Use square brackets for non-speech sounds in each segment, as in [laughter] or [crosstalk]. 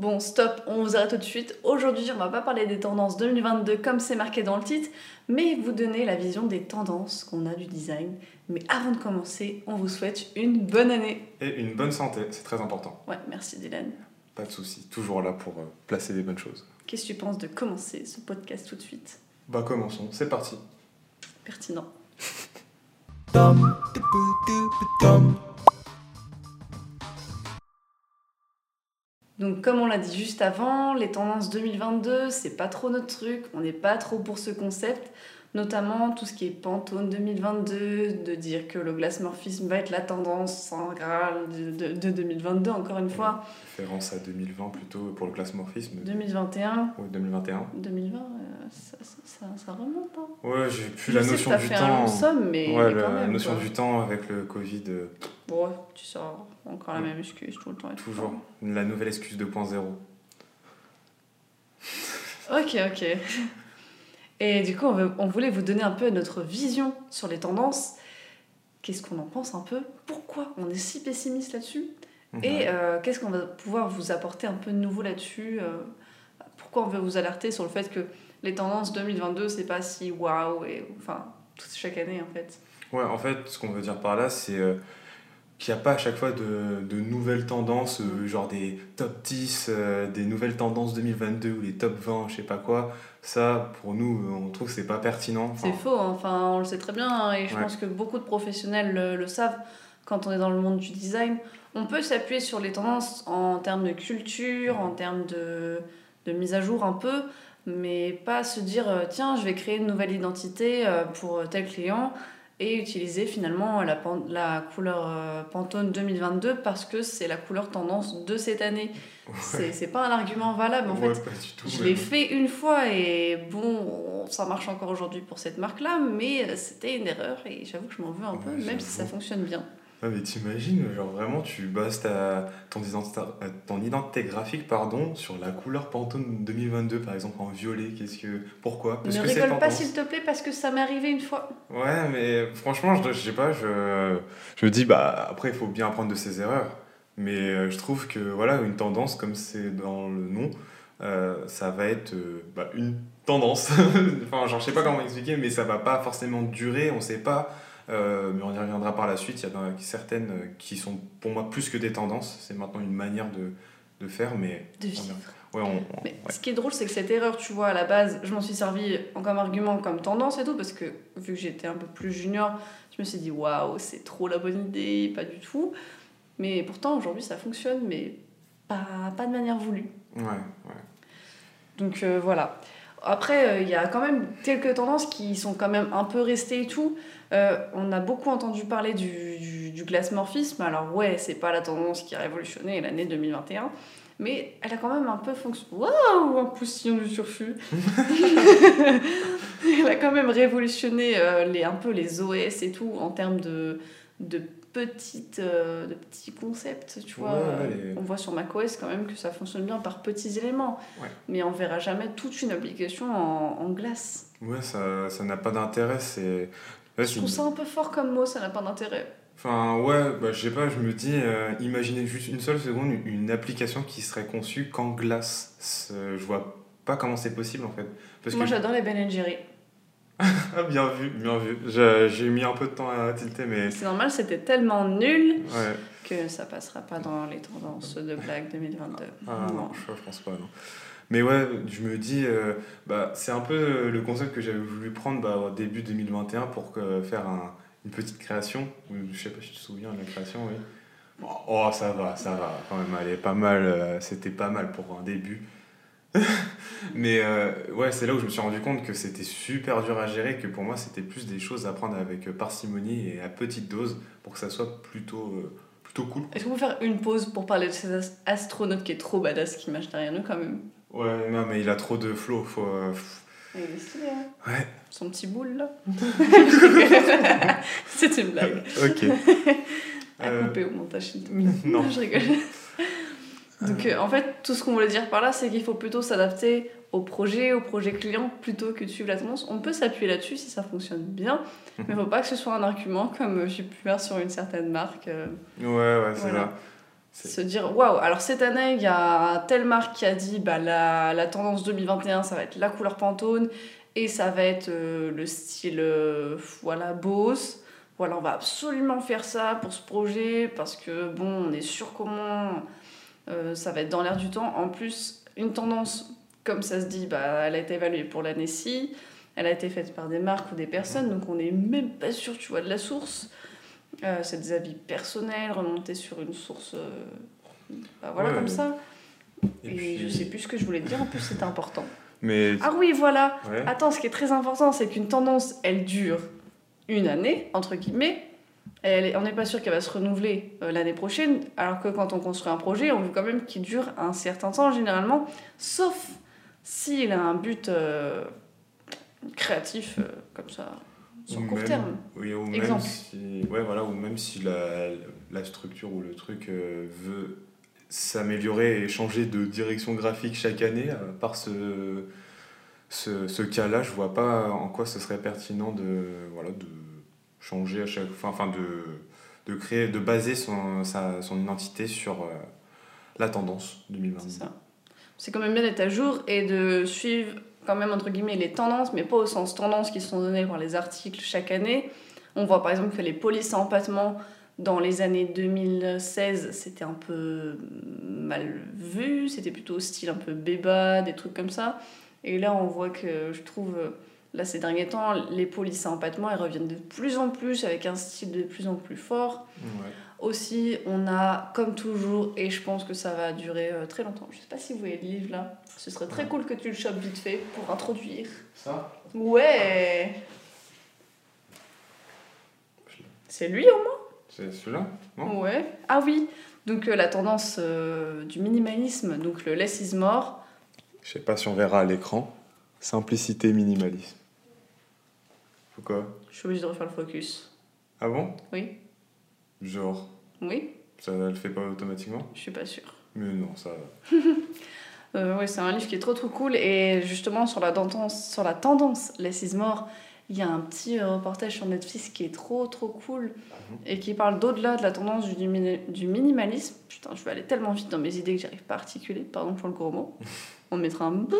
Bon, stop, on vous arrête tout de suite. Aujourd'hui, on va pas parler des tendances 2022 comme c'est marqué dans le titre, mais vous donner la vision des tendances qu'on a du design. Mais avant de commencer, on vous souhaite une bonne année. Et une bonne santé, c'est très important. Ouais, merci Dylan. Pas de souci, toujours là pour euh, placer des bonnes choses. Qu'est-ce que tu penses de commencer ce podcast tout de suite? Bah commençons, c'est parti. Pertinent. Donc comme on l'a dit juste avant, les tendances 2022, c'est pas trop notre truc, on n'est pas trop pour ce concept notamment tout ce qui est Pantone 2022, de dire que le glassmorphisme va être la tendance en graal de, de, 2022, encore une fois. Référence à 2020 plutôt pour le glassmorphisme. 2021. Oui, 2021. 2020, ça, ça, ça, remonte. Hein. Ouais, j'ai plus la notion du temps. Somme, mais, ouais, la notion du temps avec le Covid. Euh, ouais, tu sors encore la même excuse tout le temps. Toujours. La nouvelle excuse 2.0. ok, ok. Et du coup, on, voulait vous donner un peu notre vision sur les tendances. Qu'est-ce qu'on en pense un peu? Pourquoi on est si pessimiste là-dessus? Mhm. Et euh, qu'est-ce qu'on va pouvoir vous apporter un peu de nouveau là-dessus euh, Pourquoi on veut vous alerter sur le fait que les tendances 2022, c'est pas si waouh, et enfin, chaque année en fait Ouais, en fait, ce qu'on veut dire par là, c'est euh, qu'il n'y a pas à chaque fois de, de nouvelles tendances, genre des top 10, des nouvelles tendances 2022 ou les top 20, je sais pas quoi ça, pour nous, on trouve que c'est pas pertinent. c'est faux, enfin, on le sait très bien, hein, et je pense que beaucoup de professionnels le, savent quand on est dans le monde du design. On peut s'appuyer sur les tendances en termes de culture, en termes de, de, mise à jour un peu, mais pas se dire euh, tiens, je vais créer une nouvelle identité euh, pour tel client et utiliser finalement la, la couleur euh, Pantone 2022 parce que c'est la couleur tendance de cette année. C'est pas un argument valable en fait. je l'ai fait une fois et bon, ça marche encore aujourd'hui pour cette marque-là, mais c'était une erreur et j'avoue que je m'en veux un peu, même si ça fonctionne bien. Ouais, mais t'imagines, genre vraiment, tu bases ta, ton, identité, euh, ton identité graphique pardon, sur la couleur Pantone 2022, par exemple, en violet. Qu'est-ce que, pourquoi? Parce Ne rigole pas, s'il te plaît, parce que ça m'est arrivé une fois. Ouais, mais franchement, je, je sais pas, je, je me dis, bah, après, il faut bien apprendre de ses erreurs. Mais euh, je trouve que, voilà, une tendance, comme c'est dans le nom, euh, ça va être bah, une tendance. [laughs] enfin, genre, je sais pas comment expliquer, mais ça va pas forcément durer, on sait pas euh, mais on y reviendra par la suite. Il y en a certaines qui sont pour moi plus que des tendances. C'est maintenant une manière de, de faire, mais. De vivre. Ouais, mais Ce qui est drôle, c'est que cette erreur, tu vois, à la base, je m'en suis servi comme argument, comme tendance et tout, parce que vu que j'étais un peu plus junior, je me suis dit, waouh, c'est trop la bonne idée, pas du tout. Mais pourtant, aujourd'hui, ça fonctionne, mais pas, pas de manière voulue. Ouais, ouais. Donc euh, voilà. Après, il y a quand même quelques tendances qui sont quand même un peu restées et tout. Euh, on a beaucoup entendu parler du, du, du glassmorphisme. Alors, ouais, c'est pas la tendance qui a révolutionné l'année 2021, mais elle a quand même un peu fonctionné. Waouh, un poussillon du surfus [laughs] [laughs] [laughs] Elle a quand même révolutionné euh, les, un peu les OS et tout en termes de, de petites euh, de petits concepts tu vois on voit sur macOS quand même que ça fonctionne bien par petits éléments mais on verra jamais toute une application en, en glace ouais ça n'a pas d'intérêt c'est je trouve ça un peu fort comme mot, ça n'a pas d'intérêt. Enfin, ouais, bah, je sais pas, je me dis, euh, imaginez juste une seule seconde une application qui serait conçue qu'en glace. Je vois pas comment c'est possible en fait. Parce Moi j'adore les Ben Jerry. Ah, [laughs] bien vu, bien vu. J'ai mis un peu de temps à tilter, mais. C'est normal, c'était tellement nul que ça passera pas dans les tendances de blague 2022. Ah, non, je, je pense pas, non. Mais ouais, je me dis, euh, bah, c'est un peu le concept que j'avais voulu prendre bah, au début 2021 pour faire un, une petite création. Je sais pas si tu te souviens de la création, oui. Oh, ça va, ça va, quand même, elle est pas mal, euh, c'était pas mal pour un début. [laughs] Mais euh, ouais, c'est là où je me suis rendu compte que c'était super dur à gérer, que pour moi c'était plus des choses à prendre avec parcimonie et à petite dose pour que ça soit plutôt, plutôt cool. Est-ce qu'on peut faire une pause pour parler de ces astronautes qui est trop badass qui marche derrière nous quand même? Ouais, non, mais il a trop de flow. Faut, euh, Il est stylé, hein Ouais. Son petit boule, là. [laughs] C'est une blague. Ok. à euh, couper au montage. non. Je rigole. [laughs] Donc, euh, en fait, tout ce qu'on voulait dire par là, c'est qu'il faut plutôt s'adapter au projet, au projet client, plutôt que de suivre la tendance. On peut s'appuyer là-dessus si ça fonctionne bien, mais il ne faut pas que ce soit un argument comme j'ai pu faire sur une certaine marque. Ouais, ouais, c'est voilà. Se dire, waouh, alors cette année, il y a telle marque qui a dit, bah, la, la tendance 2021, ça va être la couleur Pantone, et ça va être euh, le style, euh, voilà, Bose. Voilà, on va absolument faire ça pour ce projet, parce que, bon, on est sûr comment euh, ça va être dans l'air du temps. En plus, une tendance, comme ça se dit, bah, elle a été évaluée pour l'année-ci, elle a été faite par des marques ou des personnes, donc on n'est même pas sûr, tu vois, de la source. Euh, c'est des avis personnels remontés sur une source. euh, bah voilà, Ouais, comme ouais. ça. Et Et, puis- je sais plus ce que je voulais te dire, en plus c'était important. Mais. Ah oui, voilà Ouais. Attends, ce qui est très important, c'est qu'une tendance, elle dure une année, entre guillemets. Elle on n'est pas sûr qu'elle va se renouveler euh, l'année prochaine, alors que quand on construit un projet, on veut quand même qu'il dure un certain temps, généralement, sauf s'il a un but euh, créatif, euh, comme ça, sur Ou court même- terme. Oui, ou même Exemple. si, ouais, voilà, ou même si la, la structure ou le truc veut s'améliorer et changer de direction graphique chaque année, par ce, ce, ce cas-là, je vois pas en quoi ce serait pertinent de, voilà, de changer à chaque fois, enfin de, de créer, de baser son, son identité sur euh, la tendance 2022. C'est ça. C'est quand même bien d'être à jour et de suivre quand même entre guillemets les tendances, mais pas au sens tendance qui sont données par les articles chaque année. On voit par exemple que les polices à empattement dans les années 2016, c'était un peu mal vu, c'était plutôt style un peu béba, des trucs comme ça. Et là, on voit que je trouve, là ces derniers temps, les polices à empattement, elles reviennent de plus en plus avec un style de plus en plus fort. Ouais. Aussi, on a, comme toujours, et je pense que ça va durer euh, très longtemps. Je sais pas si vous voyez le livre là. Ce serait très cool que tu le chopes vite fait pour introduire. Ça? Ouais C'est lui au moins? C'est celui-là Non? Ouais. Ah oui Donc euh, la tendance euh, du minimalisme, donc le less is more. Je sais pas si on verra à l'écran. Simplicité, minimalisme. Pourquoi Je suis obligée de refaire le focus. Ah bon? Oui Genre, Oui ça le fait pas automatiquement? Je suis pas sûre. Mais non, ça. [laughs] Euh, ouais, c'est un livre qui est trop trop cool et justement sur la tendance, sur la tendance Less is More, il y a un petit euh, reportage sur Netflix qui est trop trop cool et qui parle d'au-delà de la tendance du, du minimalisme. Putain, je vais aller tellement vite dans mes idées que j'arrive pas à articuler, pardon pour le gros mot. [laughs] On mettra un bout.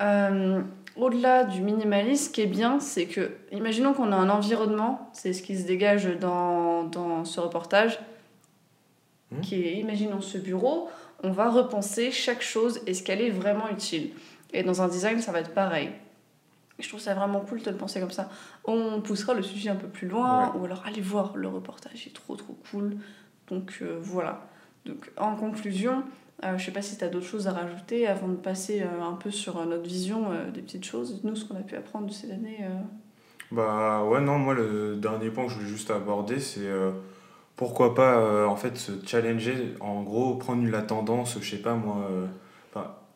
Euh, au-delà du minimalisme, ce qui est bien, c'est que, imaginons qu'on a un environnement, c'est ce qui se dégage dans, dans ce reportage, Mhm. qui est, imaginons ce bureau, on va repenser chaque chose, est-ce qu'elle est vraiment utile Et dans un design, ça va être pareil. Je trouve ça vraiment cool de le penser comme ça. On poussera le sujet un peu plus loin, ou alors allez voir le reportage, il est trop trop cool. Donc euh, voilà. Donc en conclusion, euh, je sais pas si tu as d'autres choses à rajouter avant de passer euh, un peu sur euh, notre vision euh, des petites choses. Nous, ce qu'on a pu apprendre de cette année. euh, Bah ouais, non, moi le dernier point que je voulais juste aborder, c'est euh, pourquoi pas euh, en fait se challenger, en gros prendre la tendance, je sais pas moi, euh,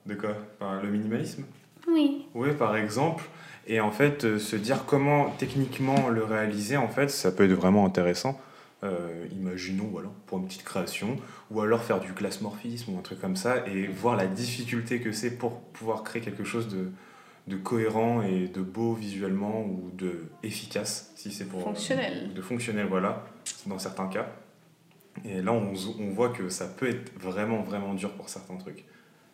de quoi? Enfin, Le minimalisme? Oui. Oui, par exemple. Et en fait, euh, se dire comment techniquement le réaliser, en fait, ça peut être vraiment intéressant. Euh, imaginons, voilà, pour une petite création, ou alors faire du glassmorphisme ou un truc comme ça, et voir la difficulté que c'est pour pouvoir créer quelque chose de, de cohérent et de beau visuellement, ou de efficace, si c'est pour... Fonctionnel. de fonctionnel, voilà, dans certains cas. Et là, on, on voit que ça peut être vraiment, vraiment dur pour certains trucs.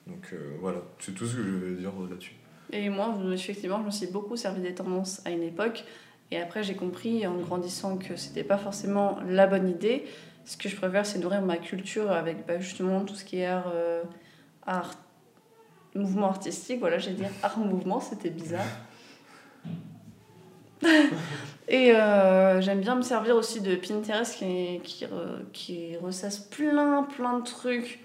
Donc euh, voilà, c'est tout ce que je veux dire là-dessus. Et moi, effectivement, je me suis beaucoup servi des tendances à une époque. Et après, j'ai compris en grandissant que c'était pas forcément la bonne idée. Ce que je préfère, c'est nourrir ma culture avec bah, justement tout ce qui est art, euh, art mouvement artistique. Voilà, j'allais dire art mouvement, c'était bizarre. [laughs] Et euh, j'aime bien me servir aussi de Pinterest qui, qui, re- qui ressasse plein, plein de trucs.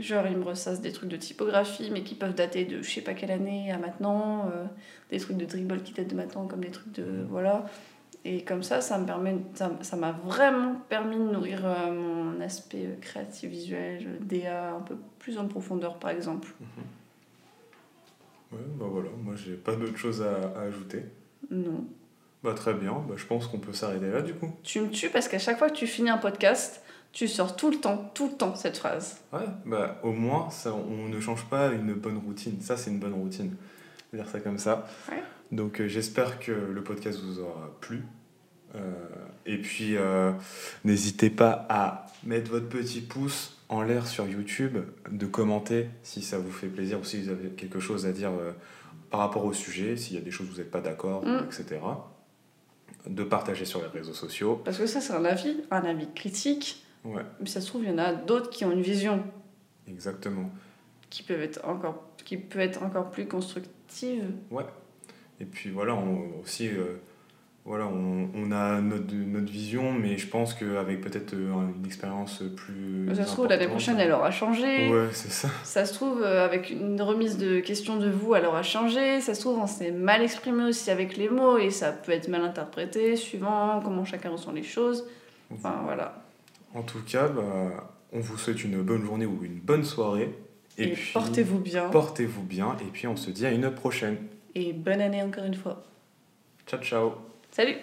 Genre, ils me ressassent des trucs de typographie, mais qui peuvent dater de je sais pas quelle année à maintenant. euh, des trucs de dribble qui datent de maintenant, comme des trucs de. Voilà. Et comme ça, ça me permet. Ça ça m'a vraiment permis de nourrir euh, mon aspect euh, créatif, visuel, DA un peu plus en profondeur, par exemple. Ouais, bah voilà, moi j'ai pas d'autre chose à, à ajouter. Non. Bah très bien, bah, je pense qu'on peut s'arrêter là du coup. Tu me tues parce qu'à chaque fois que tu finis un podcast, tu sors tout le temps, tout le temps cette phrase. Ouais, bah au moins ça, on ne change pas une bonne routine. Ça c'est une bonne routine. Dire ça comme ça. Ouais. Donc euh, j'espère que le podcast vous aura plu. et puis, n'hésitez pas à mettre votre petit pouce en l'air sur YouTube, de commenter si ça vous fait plaisir ou si vous avez quelque chose à dire par rapport au sujet, s'il y a des choses où vous n'êtes pas d'accord, mm. etc. De partager sur les réseaux sociaux. Parce que ça, c'est un avis, un avis critique. Ouais. Mais ça se trouve, il y en a d'autres qui ont une vision. Exactement. Qui, peuvent être encore, qui peut être encore plus constructive. Ouais. Et puis voilà, on, aussi, euh, voilà, on, on a notre, notre, vision, mais je pense qu'avec peut-être euh, une expérience plus. Ça se trouve, l'année prochaine, elle aura changé. Ouais, c'est ça. Ça se trouve, euh, avec une remise de questions de vous, elle aura changé. Ça se trouve, on s'est mal exprimé aussi avec les mots et ça peut être mal interprété, suivant comment chacun ressent les choses. Enfin, voilà. En tout cas, bah, on vous souhaite une bonne journée ou une bonne soirée. Et, puis, portez-vous bien. Portez-vous bien. Et puis, on se dit à une prochaine. Et bonne année encore une fois. Ciao, ciao. Salut